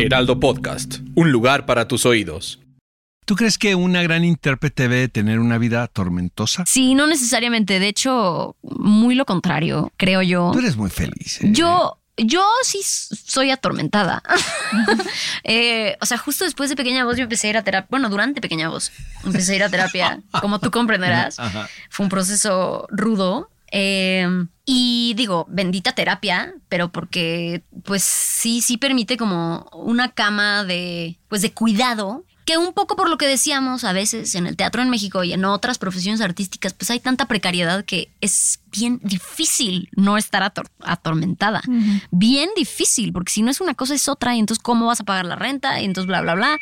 Heraldo Podcast, un lugar para tus oídos. ¿Tú crees que una gran intérprete debe tener una vida tormentosa? Sí, no necesariamente. De hecho, muy lo contrario, creo yo. Tú eres muy feliz. ¿eh? Yo, yo sí soy atormentada. Eh, o sea, justo después de Pequeña Voz yo empecé a ir a terapia. Bueno, durante Pequeña Voz empecé a ir a terapia. Como tú comprenderás, Ajá. fue un proceso rudo. Eh, y digo, bendita terapia, pero porque pues sí, sí permite como una cama de, pues de cuidado. Que un poco por lo que decíamos a veces en el teatro en México y en otras profesiones artísticas, pues hay tanta precariedad que es bien difícil no estar ator- atormentada. Bien difícil, porque si no es una cosa es otra, y entonces cómo vas a pagar la renta, y entonces bla, bla, bla.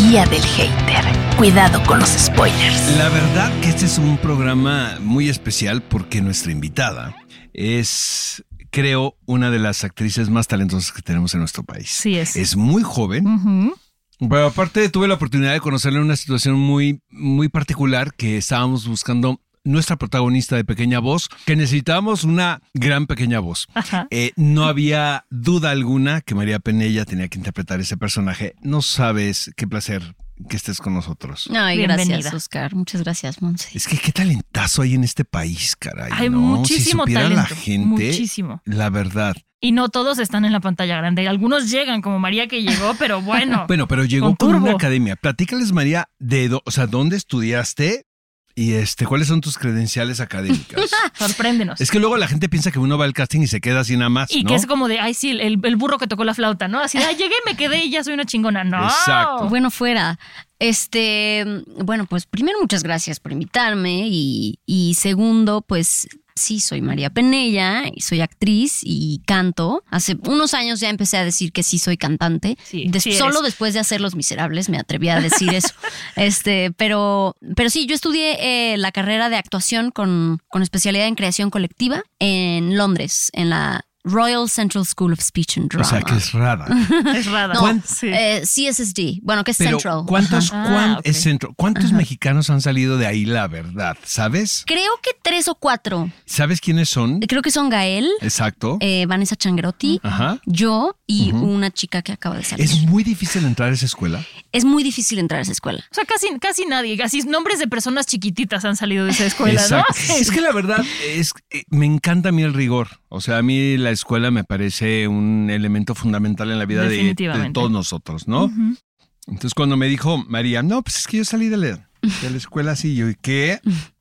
Guía del hater. Cuidado con los spoilers. La verdad que este es un programa muy especial porque nuestra invitada es, creo, una de las actrices más talentosas que tenemos en nuestro país. Sí es. Es muy joven. Pero aparte tuve la oportunidad de conocerla en una situación muy, muy particular que estábamos buscando nuestra protagonista de Pequeña Voz, que necesitábamos una gran pequeña voz. Eh, no había duda alguna que María Penella tenía que interpretar ese personaje. No sabes qué placer que estés con nosotros. Ay, Bienvenida. gracias, Oscar. Muchas gracias, Monse. Es que qué talentazo hay en este país, caray. Hay ¿no? muchísimo si talento. la gente, Muchísimo. la verdad. Y no todos están en la pantalla grande. Algunos llegan, como María que llegó, pero bueno. Bueno, pero llegó Con con, una academia. Platícales, María, de, o sea, ¿dónde estudiaste? Y este, ¿cuáles son tus credenciales académicas? Sorpréndenos. es que luego la gente piensa que uno va al casting y se queda así nada más. y ¿no? que es como de, ay, sí, el, el burro que tocó la flauta, ¿no? Así de, ay, llegué, me quedé y ya soy una chingona. No. Exacto. Bueno, fuera. Este, bueno, pues primero muchas gracias por invitarme y, y segundo, pues sí, soy María Penella y soy actriz y canto. Hace unos años ya empecé a decir que sí soy cantante. Sí, Des- sí solo después de hacer Los Miserables me atreví a decir eso. Este, pero, pero sí, yo estudié eh, la carrera de actuación con, con especialidad en creación colectiva en Londres, en la Royal Central School of Speech and O Drama. sea, que es rara. Es rara. No, ¿Cuán- Sí. eh, CSSD, bueno, que es Pero, Central. ¿cuántos, cuán- Ah, ok. es centro? ¿Cuántos mexicanos han salido de ahí, la verdad? ¿Sabes? Creo que tres o cuatro. ¿Sabes quiénes son? Creo que son Gael, Exacto. eh, Vanessa Changrotti, Ajá. yo y una chica que acaba de salir. Es muy difícil entrar a esa escuela. Es muy difícil entrar a esa escuela. O sea, casi, casi nadie, casi nombres de personas chiquititas han salido de esa escuela, Exacto. ¿no? Es que la verdad es eh, me encanta a mí el rigor. O sea, a mí la escuela me parece un elemento fundamental en la vida de, todos nosotros, ¿no? Entonces cuando me dijo María, no, pues es que yo salí de la, de la escuela así, yo, ¿y qué?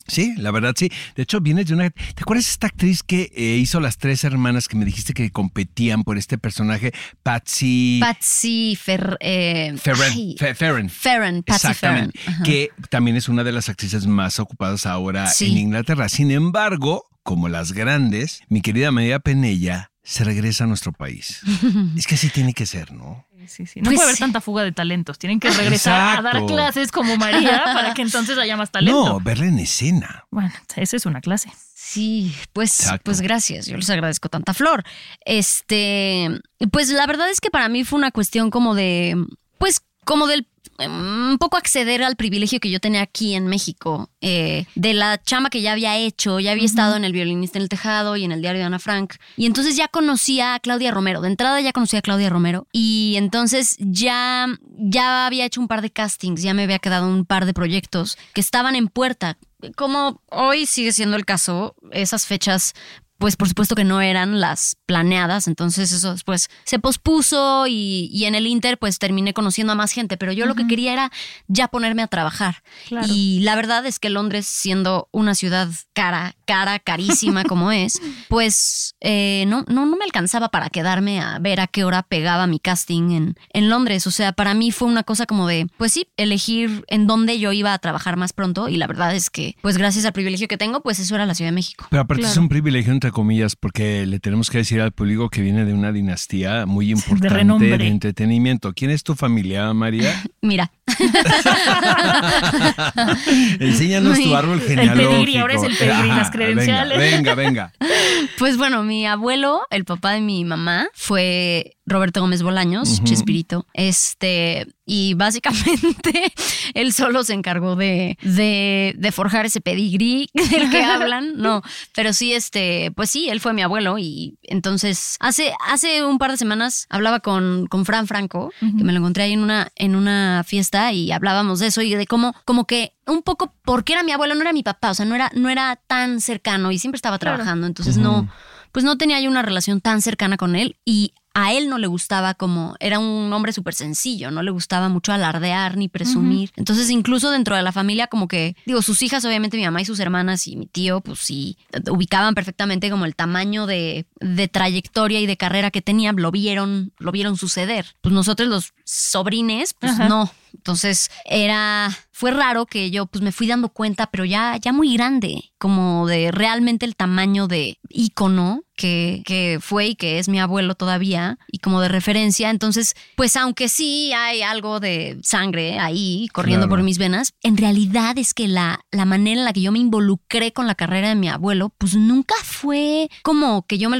Sí, la verdad sí. De hecho, vienes de una... ¿Te acuerdas esta actriz que eh, hizo las tres hermanas que me dijiste que competían por este personaje? Patsy... Patsy Fer, eh, Ferren. Patsy. Exactamente. Que también es una de las actrices más ocupadas ahora Sí. en Inglaterra. Sin embargo, como las grandes, mi querida María Penella se regresa a nuestro país. es que así tiene que ser, ¿no? Sí, sí. No Pues puede haber sí. tanta fuga de talentos. Tienen que regresar a dar clases como María para que entonces haya más talento. No, verla en escena. Bueno, esa es una clase. Sí, pues, Exacto. pues gracias. Yo les agradezco tanta flor. Este, pues la verdad es que para mí fue una cuestión como de, pues, como del un poco acceder al privilegio que yo tenía aquí en México, eh, de la chamba que ya había hecho, ya había estado en el violinista en el tejado y en el diario de Ana Frank, y entonces ya conocía a Claudia Romero, de entrada ya conocía a Claudia Romero, y entonces ya, ya había hecho un par de castings, ya me había quedado un par de proyectos que estaban en puerta. Como hoy sigue siendo el caso, esas fechas pues por supuesto que no eran las planeadas, entonces eso después se pospuso y, y en el Inter pues terminé conociendo a más gente, pero yo lo que quería era ya ponerme a trabajar. Claro. Y la verdad es que Londres, siendo una ciudad cara, cara, carísima como es, pues eh, no, no, no me alcanzaba para quedarme a ver a qué hora pegaba mi casting en, en Londres. O sea, para mí fue una cosa como de, pues sí, elegir en dónde yo iba a trabajar más pronto y la verdad es que, pues gracias al privilegio que tengo, pues eso era la Ciudad de México. Pero aparte es un privilegio, entre comillas, porque le tenemos que decir al público que viene de una dinastía muy importante de, renombre. entretenimiento. ¿Quién es tu familia, María? Mira, Enséñanos tu Muy- árbol El genealógico. pedigrí, ahora es el pedigrí, las credenciales. Venga, venga, venga. Pues bueno, mi abuelo, el papá de mi mamá, fue Roberto Gómez Bolaños, Chespirito. Este, y básicamente él solo se encargó de, de, de forjar ese pedigrí del que hablan. No, pero sí, este, pues sí, él fue mi abuelo y entonces hace, hace un par de semanas hablaba con, con Fran Franco, que me lo encontré ahí en una, en una fiesta y hablábamos de eso y de cómo, como que un poco porque era mi abuelo, no era mi papá, o sea, no era, no era tan cercano y siempre estaba trabajando, entonces no, pues no tenía yo una relación tan cercana con él y a él no le gustaba como, era un hombre súper sencillo, no le gustaba mucho alardear ni presumir. Entonces, incluso dentro de la familia, como que, digo, sus hijas, obviamente mi mamá y sus hermanas y mi tío, pues sí, ubicaban perfectamente como el tamaño de, de trayectoria y de carrera que tenía, lo vieron, lo vieron suceder. Pues nosotros los sobrines, pues no. Entonces era, fue raro que yo pues me fui dando cuenta, pero ya, ya muy grande, como de realmente el tamaño de ícono que, que fue y que es mi abuelo todavía y como de referencia. Entonces, pues aunque sí hay algo de sangre ahí corriendo Claro. por mis venas, en realidad es que la, la manera en la que yo me involucré con la carrera de mi abuelo, pues nunca fue como que yo me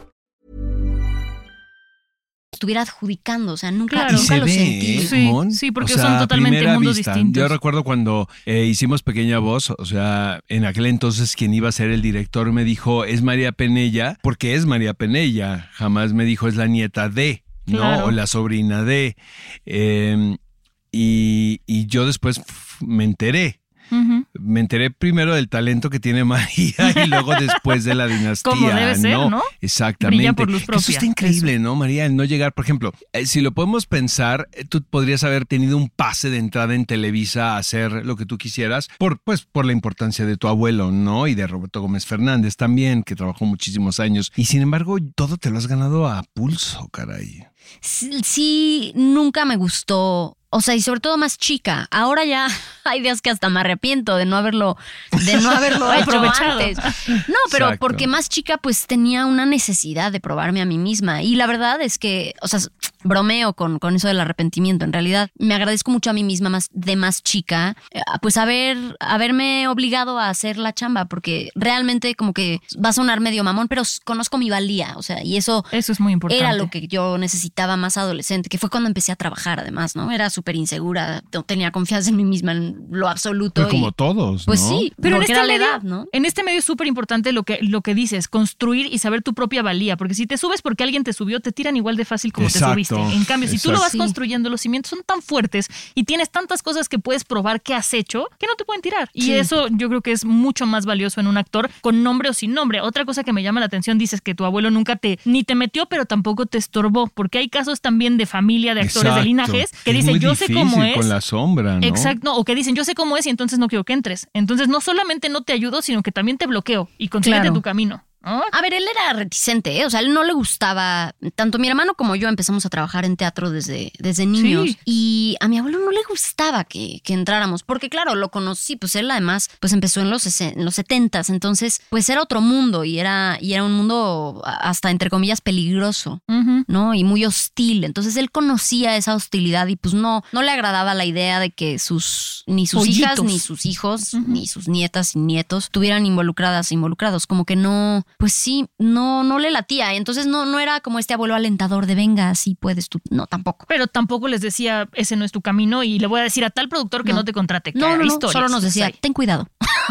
estuviera adjudicando, o sea, nunca, Claro. Nunca se lo ve, sentí. ¿eh, Sí, Mon? sí, porque O sea, son a totalmente mundos vista. distintos. Yo recuerdo cuando eh, hicimos Pequeña Voz, o sea, en aquel entonces quien iba a ser el director me dijo, es María Penella, porque es María Penella. Jamás me dijo, es la nieta de, ¿no? Claro. O la sobrina de. Eh, y, y yo después me enteré. Me enteré primero del talento que tiene María y luego después de la dinastía. Como debe ser, ¿no? Exactamente. Brilla por luz Que Eso está increíble, ¿no, María? El no llegar, por ejemplo, eh, si lo podemos pensar, eh, tú podrías haber tenido un pase de entrada en Televisa a hacer lo que tú quisieras, por, pues, por la importancia de tu abuelo, ¿no? Y de Roberto Gómez Fernández también, que trabajó muchísimos años. Y sin embargo, todo te lo has ganado a pulso, caray. Sí, nunca me gustó. O sea, y sobre todo más chica. Ahora ya hay días que hasta me arrepiento de no haberlo, de no haberlo hecho Aprovechado. antes. No, pero Exacto. porque más chica, pues tenía una necesidad de probarme a mí misma. Y la verdad es que, o sea, bromeo con, con eso del arrepentimiento. En realidad, me agradezco mucho a mí misma más de más chica, eh, pues haber, haberme obligado a hacer la chamba, porque realmente como que va a sonar medio mamón, pero conozco mi valía. O sea, y eso Eso es muy importante. era lo que yo necesitaba más adolescente, que fue cuando empecé a trabajar además, ¿no? Era súper insegura, no tenía confianza en mí misma en lo absoluto. Pero como y, todos, pues ¿no? sí, Pero en este, era la medio, edad, ¿no? en este medio es súper importante lo que, lo que dices, construir y saber tu propia valía, porque si te subes porque alguien te subió, te tiran igual de fácil como Exacto, te subiste. En cambio, si tú lo vas Sí. construyendo, los cimientos son tan fuertes y tienes tantas cosas que puedes probar que has hecho que no te pueden tirar. Y Sí. eso yo creo que es mucho más valioso en un actor con nombre o sin nombre. Otra cosa que me llama la atención, dices que tu abuelo nunca te ni te metió, pero tampoco te estorbó, porque hay casos también de familia, de actores de linajes, que Es dicen, muy yo sé difícil cómo es. Con la sombra, ¿no? Exacto, o que dicen, yo sé cómo es y entonces no quiero que entres. Entonces no solamente no te ayudo, sino que también te bloqueo y consíguete Claro. tu camino. ¿No? A ver, él era reticente, ¿eh? o sea, él no le gustaba, tanto mi hermano como yo empezamos a trabajar en teatro desde, desde niños Sí. y a mi abuelo no le gustaba que, que entráramos, porque claro, lo conocí, pues él además pues empezó en los, en los 70 entonces pues era otro mundo y era, y era un mundo hasta entre comillas peligroso. ¿no? Y muy hostil. Entonces él conocía esa hostilidad y pues no, no le agradaba la idea de que sus, ni sus Pollitos. hijas, ni sus hijos, ni sus nietas y nietos estuvieran involucradas, involucrados. Como que no, pues sí, no, no le latía. Entonces no, no era como este abuelo alentador de venga, así puedes tú. No, tampoco. Pero tampoco les decía, ese no es tu camino y le voy a decir a tal productor que no, No. te contrate. que No, no, no, solo nos decía, ten cuidado.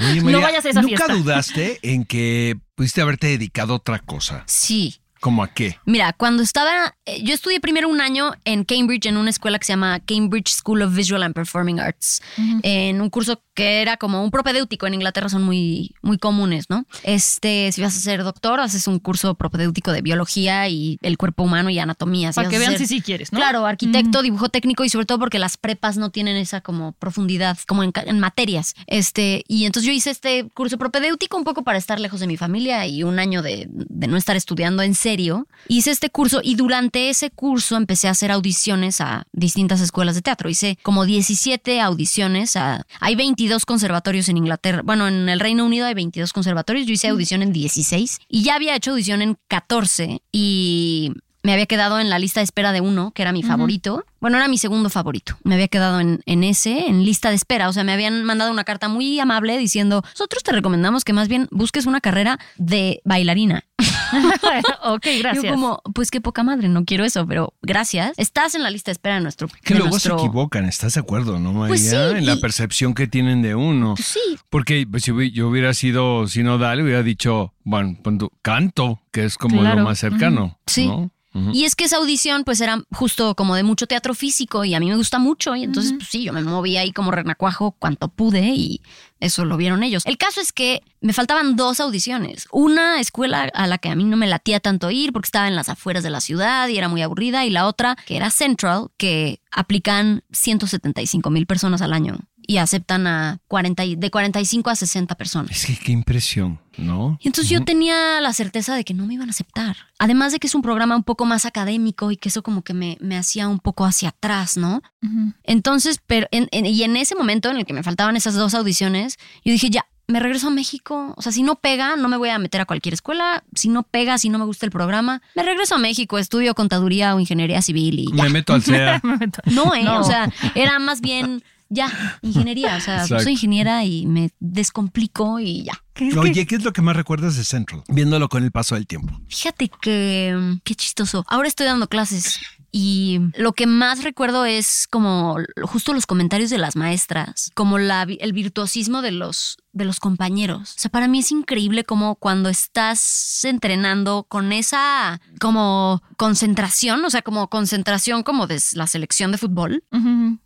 Oye, No vayas a esa ¿Nunca fiesta. dudaste en que pudiste haberte dedicado a otra cosa? Sí. ¿Cómo a qué? Mira, cuando estaba, eh, yo estudié primero un año en Cambridge, en una escuela que se llama Cambridge School of Visual and Performing Arts, en un curso que era como un propedéutico. En Inglaterra son muy, muy comunes, ¿no? Este, si vas a ser doctor, haces un curso propedéutico de biología y el cuerpo humano y anatomía. Si Para que a vean ser- si sí quieres, ¿no? Claro, arquitecto, dibujo técnico y sobre todo porque las prepas no tienen esa como profundidad, como en, materias. Este, y entonces yo hice este curso propedéutico un poco para estar lejos de mi familia y un año de, de no estar estudiando en serio serio. Hice este curso y durante ese curso empecé a hacer audiciones a distintas escuelas de teatro. Hice como 17 audiciones a... Hay 22 conservatorios en Inglaterra. Bueno, en el Reino Unido hay 22 conservatorios. Yo hice audición en 16 y ya había hecho audición en 14 y me había quedado en la lista de espera de uno, que era mi favorito. Bueno, era mi segundo favorito. Me había quedado en, en ese, en lista de espera. O sea, me habían mandado una carta muy amable diciendo, nosotros te recomendamos que más bien busques una carrera de bailarina. ok, gracias. Yo como, pues qué poca madre, no quiero eso, pero gracias. Estás en la lista de espera de nuestro... Que de luego nuestro- se equivocan, ¿estás de acuerdo, no, María? Pues sí, en la y- percepción que tienen de uno. Pues sí, Porque pues, si yo hubiera sido sinodal, hubiera dicho, bueno, canto, que es como Claro. lo más cercano. Sí. ¿no? Y es que esa audición pues era justo como de mucho teatro físico y a mí me gusta mucho. Y entonces pues sí, yo me moví ahí como renacuajo cuanto pude y eso lo vieron ellos. El caso es que me faltaban dos audiciones. Una escuela a la que a mí no me latía tanto ir porque estaba en las afueras de la ciudad y era muy aburrida. Y la otra que era Central que aplican 175 mil personas al año y aceptan a 40, y- de 45 a 60 personas. Es que qué impresión, ¿no? Y entonces yo tenía la certeza de que no me iban a aceptar. Además de que es un programa un poco más académico y que eso como que me, me hacía un poco hacia atrás, ¿no? Entonces, pero en- en- y en ese momento en el que me faltaban esas dos audiciones, yo dije, ya, me regreso a México. O sea, si no pega, no me voy a meter a cualquier escuela. Si no pega, si no me gusta el programa, me regreso a México, estudio contaduría o ingeniería civil y ya. Me meto al CEA. No, ¿eh? No. O sea, era más bien, ya, ingeniería. O sea, Exacto. soy ingeniera y me descomplico y ya. Oye, ¿qué es lo que más recuerdas de Central? Viéndolo con el paso del tiempo. Fíjate que mm, qué chistoso. Ahora estoy dando clases y lo que más recuerdo es como justo los comentarios de las maestras, como la, el virtuosismo de los de los compañeros. O sea, para mí es increíble como cuando estás entrenando con esa como concentración, o sea, como concentración como de la selección de fútbol,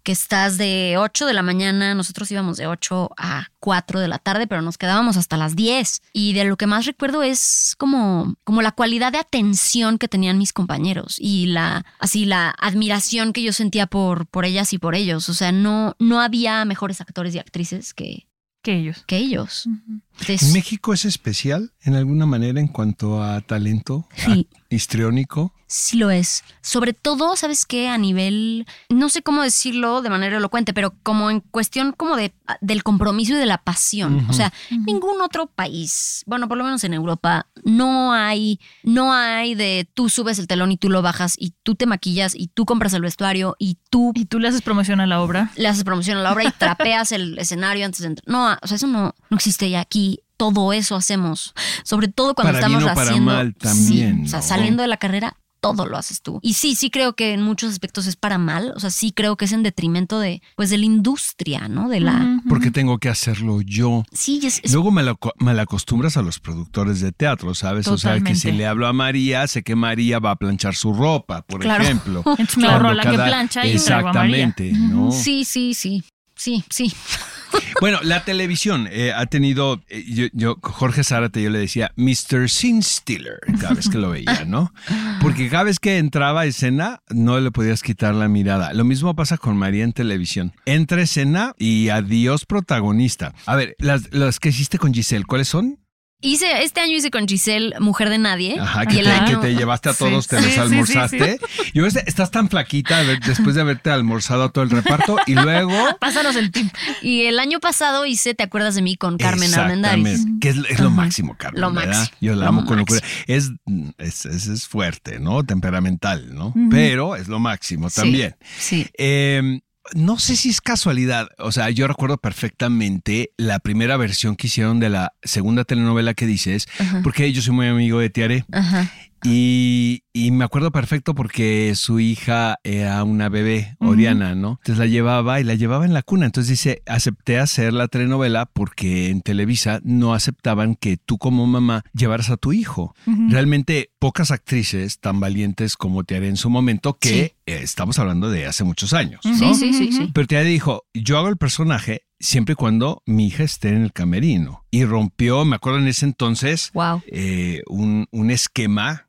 que estás de 8 de la mañana, nosotros íbamos de 8 a 4 de la tarde, pero nos quedábamos hasta las 10. Y de lo que más recuerdo es como, como la cualidad de atención que tenían mis compañeros y la, así, la admiración que yo sentía por, por ellas y por ellos. O sea, no, no había mejores actores y actrices que, Que ellos. que ellos. Entonces, ¿En México es especial en alguna manera en cuanto a talento Sí. a- histriónico? Sí lo es. Sobre todo, ¿sabes qué? A nivel, no sé cómo decirlo de manera elocuente, pero como en cuestión como de, del compromiso y de la pasión. O sea, ningún otro país, bueno, por lo menos en Europa, no hay, no hay de tú subes el telón y tú lo bajas y tú te maquillas y tú compras el vestuario y tú Y tú le haces promoción a la obra. le haces promoción a la obra y trapeas el escenario antes de entrar. No, o sea, eso no, no existe ya aquí. Todo eso hacemos, sobre todo cuando Para estamos bien o para haciendo. mal también, Sí, o sea, saliendo de la carrera, todo lo haces tú. Y sí, sí creo que en muchos aspectos es para mal. O sea, sí creo que es en detrimento de, pues, de la industria, ¿no? De la. Porque tengo que hacerlo yo. Sí, es, es- Luego me malacostumbras a los productores de teatro, ¿sabes? O sea, que Totalmente. si le hablo a María, sé que María va a planchar su ropa, por Claro. ejemplo. Entonces me ahorro Cuando la que plancha y traigo a María. Exactamente, ¿no? sí, sí, sí. Sí, sí. Bueno, la televisión eh, ha tenido, eh, yo, yo- Jorge Zárate, yo le decía Mr. Sin Stiller cada vez que lo veía, ¿no? Porque cada vez que entraba escena no le podías quitar la mirada. Lo mismo pasa con María en televisión. Entra a escena y adiós protagonista. A ver, las, las que hiciste con Giselle, ¿cuáles son? Hice, este año hice con Giselle Mujer de Nadie. Ajá, que te, año- que te llevaste a Sí, todos, te sí, los sí, sí, almorzaste. Y ves, estás tan flaquita ver, después de haberte almorzado a todo el reparto y luego... Pásanos el tip. Y el año pasado hice Te acuerdas de mí con Carmen Armendáriz. Exactamente, Que es, es lo máximo, Carmen. Lo ¿verdad? máximo, Yo la lo amo con locura. Es, es, es, es fuerte, ¿no? Temperamental, ¿no? Pero es lo máximo Sí, también. Sí. Eh, no sé si es casualidad. O sea, yo recuerdo perfectamente la primera versión que hicieron de la segunda telenovela que dices, porque yo soy muy amigo de Tiare. Ajá. Y, y me acuerdo perfecto porque su hija era una bebé, Oriana, ¿no? Entonces la llevaba y la llevaba en la cuna. Entonces dice, acepté hacer la telenovela porque en Televisa no aceptaban que tú como mamá llevaras a tu hijo. Realmente pocas actrices tan valientes como Tiare en su momento, que Sí. estamos hablando de hace muchos años. Sí, ¿no? sí, sí, sí. Pero Tiare dijo, yo hago el personaje siempre y cuando mi hija esté en el camerino. Y rompió, me acuerdo en ese entonces, Wow. eh, un, un esquema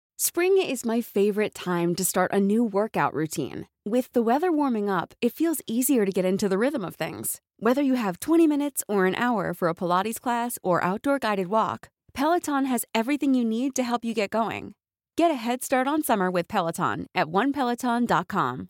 Spring is my favorite time to start a new workout routine. With the weather warming up, it feels easier to get into the rhythm of things. Whether you have 20 minutes or an hour for a Pilates class or outdoor guided walk, Peloton has everything you need to help you get going. Get a head start on summer with Peloton at onepeloton.com.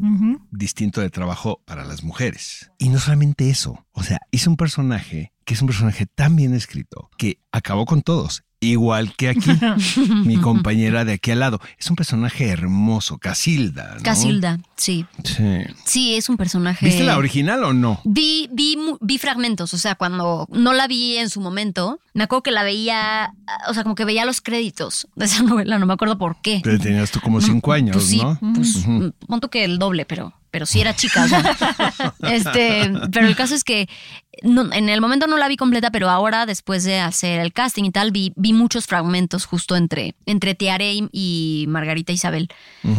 Mm-hmm. distinto de trabajo para las mujeres. Y no solamente eso, o sea, hizo un personaje que es un personaje tan bien escrito que acabó con todos. Igual que aquí, mi compañera de aquí al lado. Es un personaje hermoso, Casilda. ¿no? Casilda, sí. Sí. Sí, es un personaje. ¿Viste la original o no? Vi, vi, vi fragmentos, o sea, cuando no la vi en su momento, me acuerdo que la veía, o sea, como que veía los créditos de esa novela, no me acuerdo por qué. Pero tenías tú como cinco años, Pues sí, ¿no? pues Ujú. pon tú que el doble, pero, pero sí era chica, o sea. este, pero el caso es que no- en el momento no la vi completa, pero ahora después de hacer el casting y tal, vi, vi muchos fragmentos justo entre, entre Tiare y, y Margarita Isabel,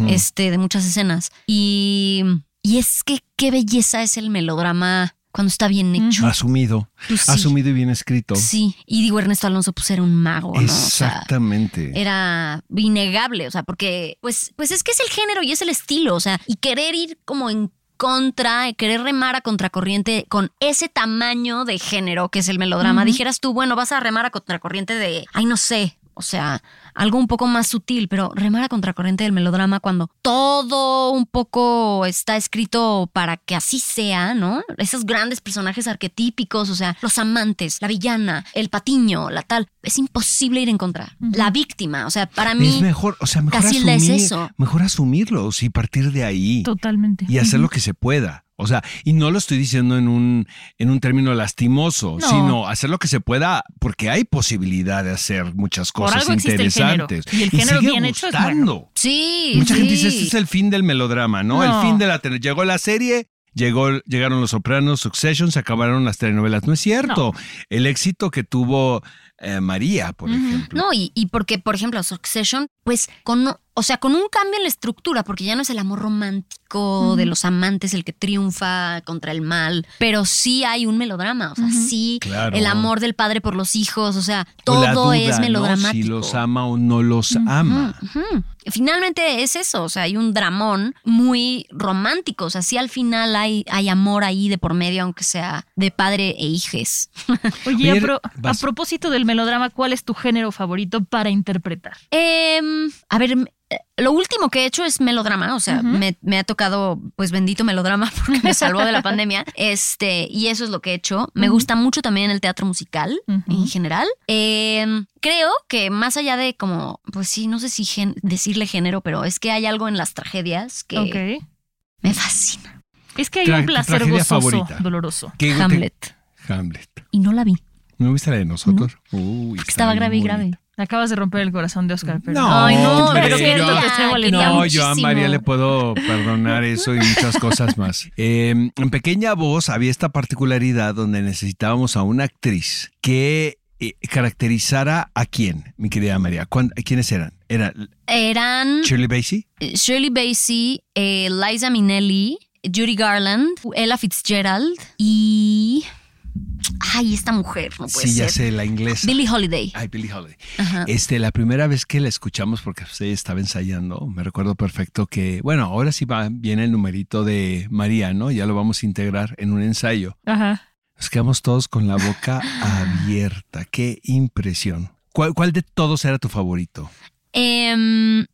este, de muchas escenas. Y, y es que qué belleza es el melodrama cuando está bien hecho. Asumido. Pues sí. Asumido y bien escrito. Sí, y digo, Ernesto Alonso pues era un mago, ¿no? O sea, Exactamente. era innegable, o sea, porque pues, pues es que es el género y es el estilo, o sea, y querer ir como en contra, querer remar a contracorriente con ese tamaño de género que es el melodrama, dijeras tú, bueno, vas a remar a contracorriente de, ay, no sé, o sea, algo un poco más sutil, pero remar a contracorriente del melodrama cuando todo un poco está escrito para que así sea, ¿no? Esos grandes personajes arquetípicos, o sea, los amantes, la villana, el patiño, la tal, es imposible ir en contra. La víctima, o sea, para mí... es mejor, o sea, mejor es asumir, eso. mejor asumirlos y partir de ahí. Totalmente. y hacer lo que se pueda. O sea, y no lo estoy diciendo en un, en un término lastimoso, No. sino hacer lo que se pueda porque hay posibilidad de hacer muchas Por cosas algo existe interesantes. Y el género sigue bien hecho es gustando. Sí, Mucha gente dice, este es el fin del melodrama, ¿no? No. El fin de la tele. Llegó la serie, llegó, llegaron los Sopranos, Succession, se acabaron las telenovelas. No es cierto. El éxito que tuvo eh, María, por ejemplo. No, y, y porque, por ejemplo, Succession, pues con, o sea, con un cambio en la estructura, porque ya no es el amor romántico de los amantes el que triunfa contra el mal, pero sí hay un melodrama, o sea, sí Claro. el amor del padre por los hijos, o sea, O todo duda, es ¿no? melodramático. Si los ama o no los ama. Finalmente es eso, o sea, hay un dramón muy romántico, o sea, sí al final hay, hay amor ahí de por medio, aunque sea de padre e hijes. Oye, a, pro- a propósito del melodrama, ¿cuál es tu género favorito para interpretar? Em, a ver, eh, lo último que he hecho es melodrama, o sea, me, me ha tocado, pues bendito melodrama, porque me salvó de la pandemia. Este, y eso es lo que he hecho. Me gusta mucho también el teatro musical en general. Em, creo que más allá de como, pues sí, no sé si gen- decirle género, pero es que hay algo en las tragedias que me fascina. Es que hay Tra- un placer gozoso, favorita. doloroso. ¿Qué- te- Hamlet. Hamlet. Y no la vi. ¿No viste la de nosotros? Uy, Porque estaba grave y grave. Acabas de romper el corazón de Oscar, pero No, Ay, no, hombre, pero yo- quería, te No, yo a. María le puedo perdonar eso y muchas cosas más. Eh, en Pequeña Voz había esta particularidad donde necesitábamos a una actriz que eh, caracterizara a quién, mi querida María. ¿Cuán- ¿Quiénes eran? ¿Era Eran Shirley Bassey? Shirley Bassey, eh, Liza Minnelli, Judy Garland, Ella Fitzgerald y. Ay, esta mujer, no puede Sí, ya ser. sé, la inglesa. Billie Holiday. Ay, Billie Holiday. Ajá. Este, la primera vez que la escuchamos, porque usted estaba ensayando, me recuerdo perfecto que, bueno, ahora sí va, viene el numerito de María, ¿no? Ya lo vamos a integrar en un ensayo. Ajá. Nos quedamos todos con la boca abierta. Qué impresión. ¿Cuál, cuál de todos era tu favorito? Em,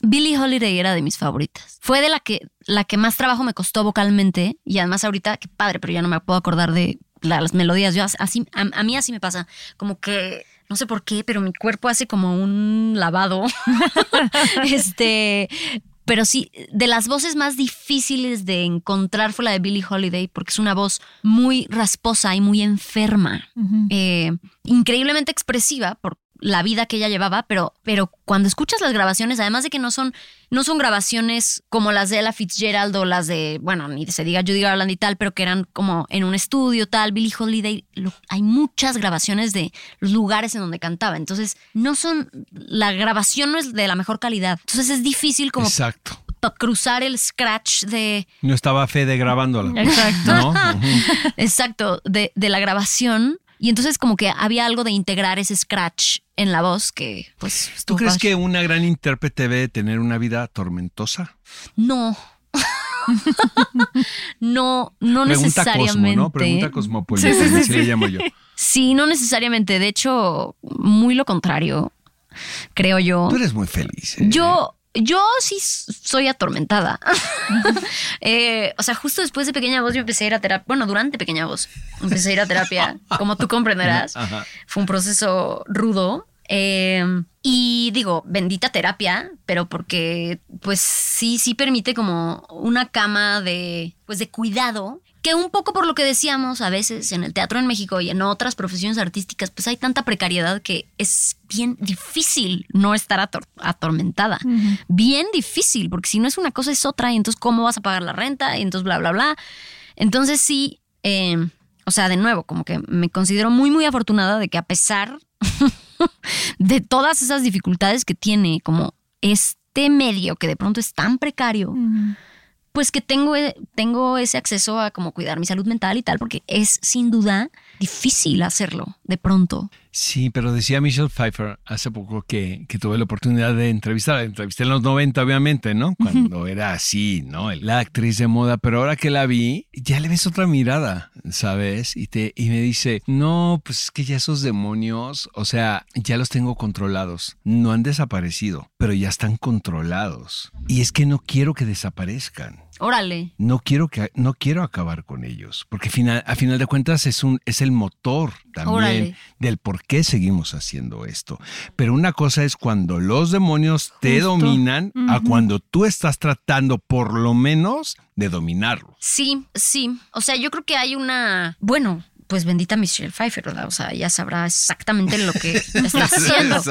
Billie Holiday era de mis favoritas. Fue de la que, la que más trabajo me costó vocalmente. Y además ahorita, qué padre, pero ya no me puedo acordar de las melodías. Yo as- así, a, a mí así me pasa. Como que, no sé por qué, pero mi cuerpo hace como un lavado. este. Pero sí, de las voces más difíciles de encontrar fue la de Billie Holiday, porque es una voz muy rasposa y muy enferma. Eh, increíblemente expresiva por la vida que ella llevaba, pero, pero cuando escuchas las grabaciones, además de que no son, no son grabaciones como las de Ella Fitzgerald o las de, bueno, ni se diga Judy Garland y tal, pero que eran como en un estudio tal, Billie Holiday, lo- hay muchas grabaciones de los lugares en donde cantaba, entonces no son, la grabación no es de la mejor calidad, entonces es difícil como Exacto. cruzar el scratch de, No estaba Fede grabándola. Exacto. ¿No? Exacto, de, de la grabación. Y entonces como que había algo de integrar ese scratch en la voz que pues... ¿Tú crees que una gran intérprete debe tener una vida tormentosa? No. no, no Pregunta necesariamente. Cosmo, ¿no? Pregunta cosmopolita, Sí, sí, le llamo yo. Sí, no necesariamente. De hecho, muy lo contrario, creo yo. Tú eres muy feliz. ¿eh? Yo, yo sí soy atormentada. Eh, o sea, justo después de Pequeña Voz yo empecé a ir a terapia. Bueno, durante Pequeña Voz empecé a ir a terapia, como tú comprenderás. Ajá. Fue un proceso rudo. eh, y digo, bendita terapia, pero porque pues sí, sí permite como una cama de, pues de cuidado, que un poco por lo que decíamos a veces en el teatro en México y en otras profesiones artísticas, pues hay tanta precariedad que es bien difícil no estar ator- atormentada. Bien difícil, porque si no es una cosa es otra, y entonces cómo vas a pagar la renta, y entonces bla, bla, bla. Entonces sí, eh, o sea, de nuevo, como que me considero muy, muy afortunada de que a pesar de todas esas dificultades que tiene como este medio que de pronto es tan precario, pues que tengo, eh, tengo ese acceso a como cuidar mi salud mental y tal, porque es sin duda difícil hacerlo de pronto. Sí, pero decía Michelle Pfeiffer hace poco que, que tuve la oportunidad de entrevistar. Entrevisté en los 90, obviamente, ¿no? Cuando era así, ¿no? La actriz de moda, pero ahora que la vi, ya le ves otra mirada, ¿sabes? Y, te, y me dice, no, pues es que ya esos demonios, o sea, ya los tengo controlados. No han desaparecido, pero ya están controlados. Y es que no quiero que desaparezcan Órale. no quiero que no quiero acabar con ellos, porque final, a final de cuentas es un es el motor también Órale. del por qué seguimos haciendo esto. Pero una cosa es cuando los demonios te Justo. dominan a cuando tú estás tratando por lo menos de dominarlo. Sí, sí. O sea, yo creo que hay una. Bueno, pues bendita Michelle Pfeiffer, ¿verdad? O sea, ella sabrá exactamente lo que está haciendo.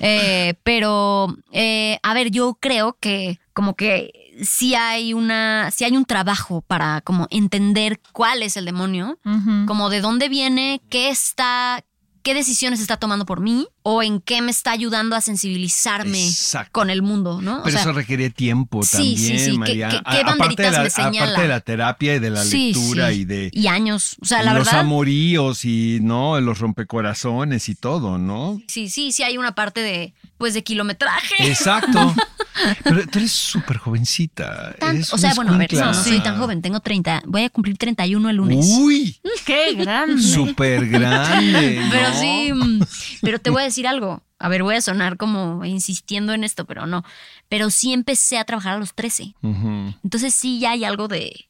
Eh, pero, eh, a ver, yo creo que como que sí hay una, sí hay un trabajo para como entender cuál es el demonio, como de dónde viene, qué está, qué decisiones está tomando por mí o en qué me está ayudando a sensibilizarme Exacto. con el mundo, ¿no? O Pero sea, eso requiere tiempo sí, también, sí, sí, ¿qué- María. qué- qué aparte, de banderitas la, me señala? aparte de la terapia y de la sí, lectura sí. y de y años, o sea, la los verdad. amoríos y no los rompecorazones y todo, ¿no? Sí, sí, sí hay una parte de, pues, de kilometraje. Exacto. Pero tú eres súper jovencita. Tan- eres o sea, bueno, a ver, no, no soy tan joven, tengo 30, voy a cumplir 31 el lunes. Uy, ¡Qué grande! súper grande. Pero sí, mm, pero te voy a decir algo. A ver, voy a sonar como insistiendo en esto, pero no. Pero sí empecé a trabajar a los 13. Ujú. Entonces sí ya hay algo de...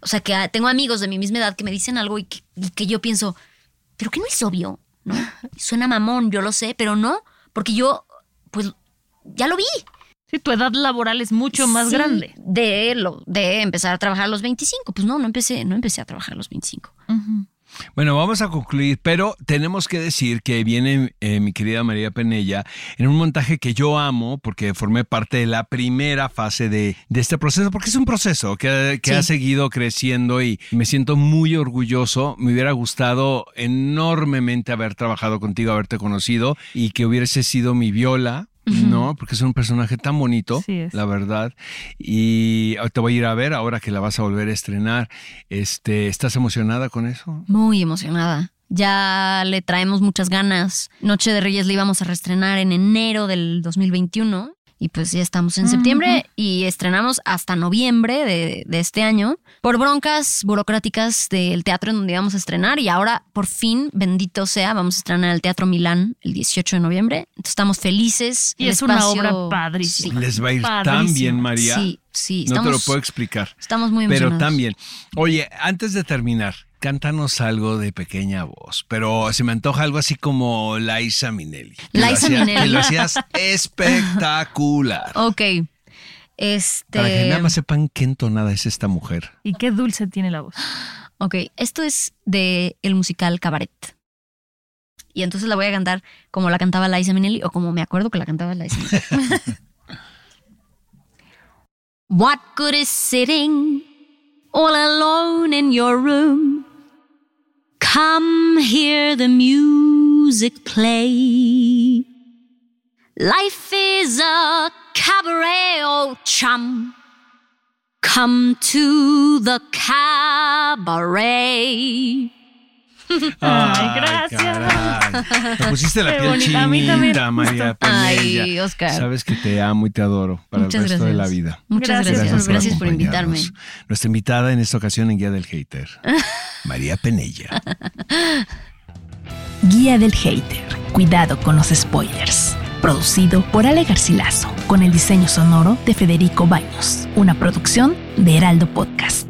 O sea, que ah, tengo amigos de mi misma edad que me dicen algo y que, y que yo pienso, pero que no es obvio, ¿no? Suena mamón, yo lo sé, pero no, porque yo, pues, ya lo vi. Sí, tu edad laboral es mucho más Sí, grande. De, lo, de empezar a trabajar a los 25. Pues no, no empecé, no empecé a trabajar a los 25. Ujú. Bueno, vamos a concluir, pero tenemos que decir que viene eh, mi querida María Penella en un montaje que yo amo porque formé parte de la primera fase de, de este proceso, porque es un proceso que, que Sí. ha seguido creciendo y me siento muy orgulloso. Me hubiera gustado enormemente haber trabajado contigo, haberte conocido y que hubiese sido mi viola. ¿No? Porque es un personaje tan bonito, Sí es. la verdad. Y te voy a ir a ver ahora que la vas a volver a estrenar. Este, ¿Estás emocionada con eso? Muy emocionada. Ya le traemos muchas ganas. Noche de Reyes la íbamos a reestrenar en enero del 2021 y pues ya estamos en septiembre y estrenamos hasta noviembre de, de este año por broncas burocráticas del teatro en donde íbamos a estrenar y ahora por fin, bendito sea, vamos a estrenar el Teatro Milán el 18 de noviembre. Entonces estamos felices. Y El es una espacio- obra padrísima. Les va a ir tan Padrísimo. bien, María. Sí, sí, no te lo estamos- puedo explicar. Estamos muy Pero emocionados. también. Oye, antes de terminar, cántanos algo de pequeña voz. Pero se me antoja algo así como. Que lo Liza hacía- Minnelli. Que lo hacías espectacular. Ok. Este. Para que nada más sepan qué entonada es esta mujer. Y qué dulce tiene la voz. Ok, esto es de el musical Cabaret. Y entonces la voy a cantar como la cantaba Liza Minnelli o como me acuerdo que la cantaba Liza Minnelli. What good is sitting all alone in your room? Come hear the music play. Life is a cabaret, oh chum. Come to the cabaret. Ay, gracias. caray. Te pusiste la Qué piel bonita, chinita, María Penella. Ay, Oscar. Sabes que te amo y te adoro para Muchas el resto de la vida. Muchas gracias. Gracias Gracias, por por invitarme. Nuestra invitada en esta ocasión en Guía del Hater, María Penella. Guía del Hater. Cuidado con los spoilers. Producido por Ale Garcilaso, con el diseño sonoro de Federico Baños. Una producción de Heraldo Podcast.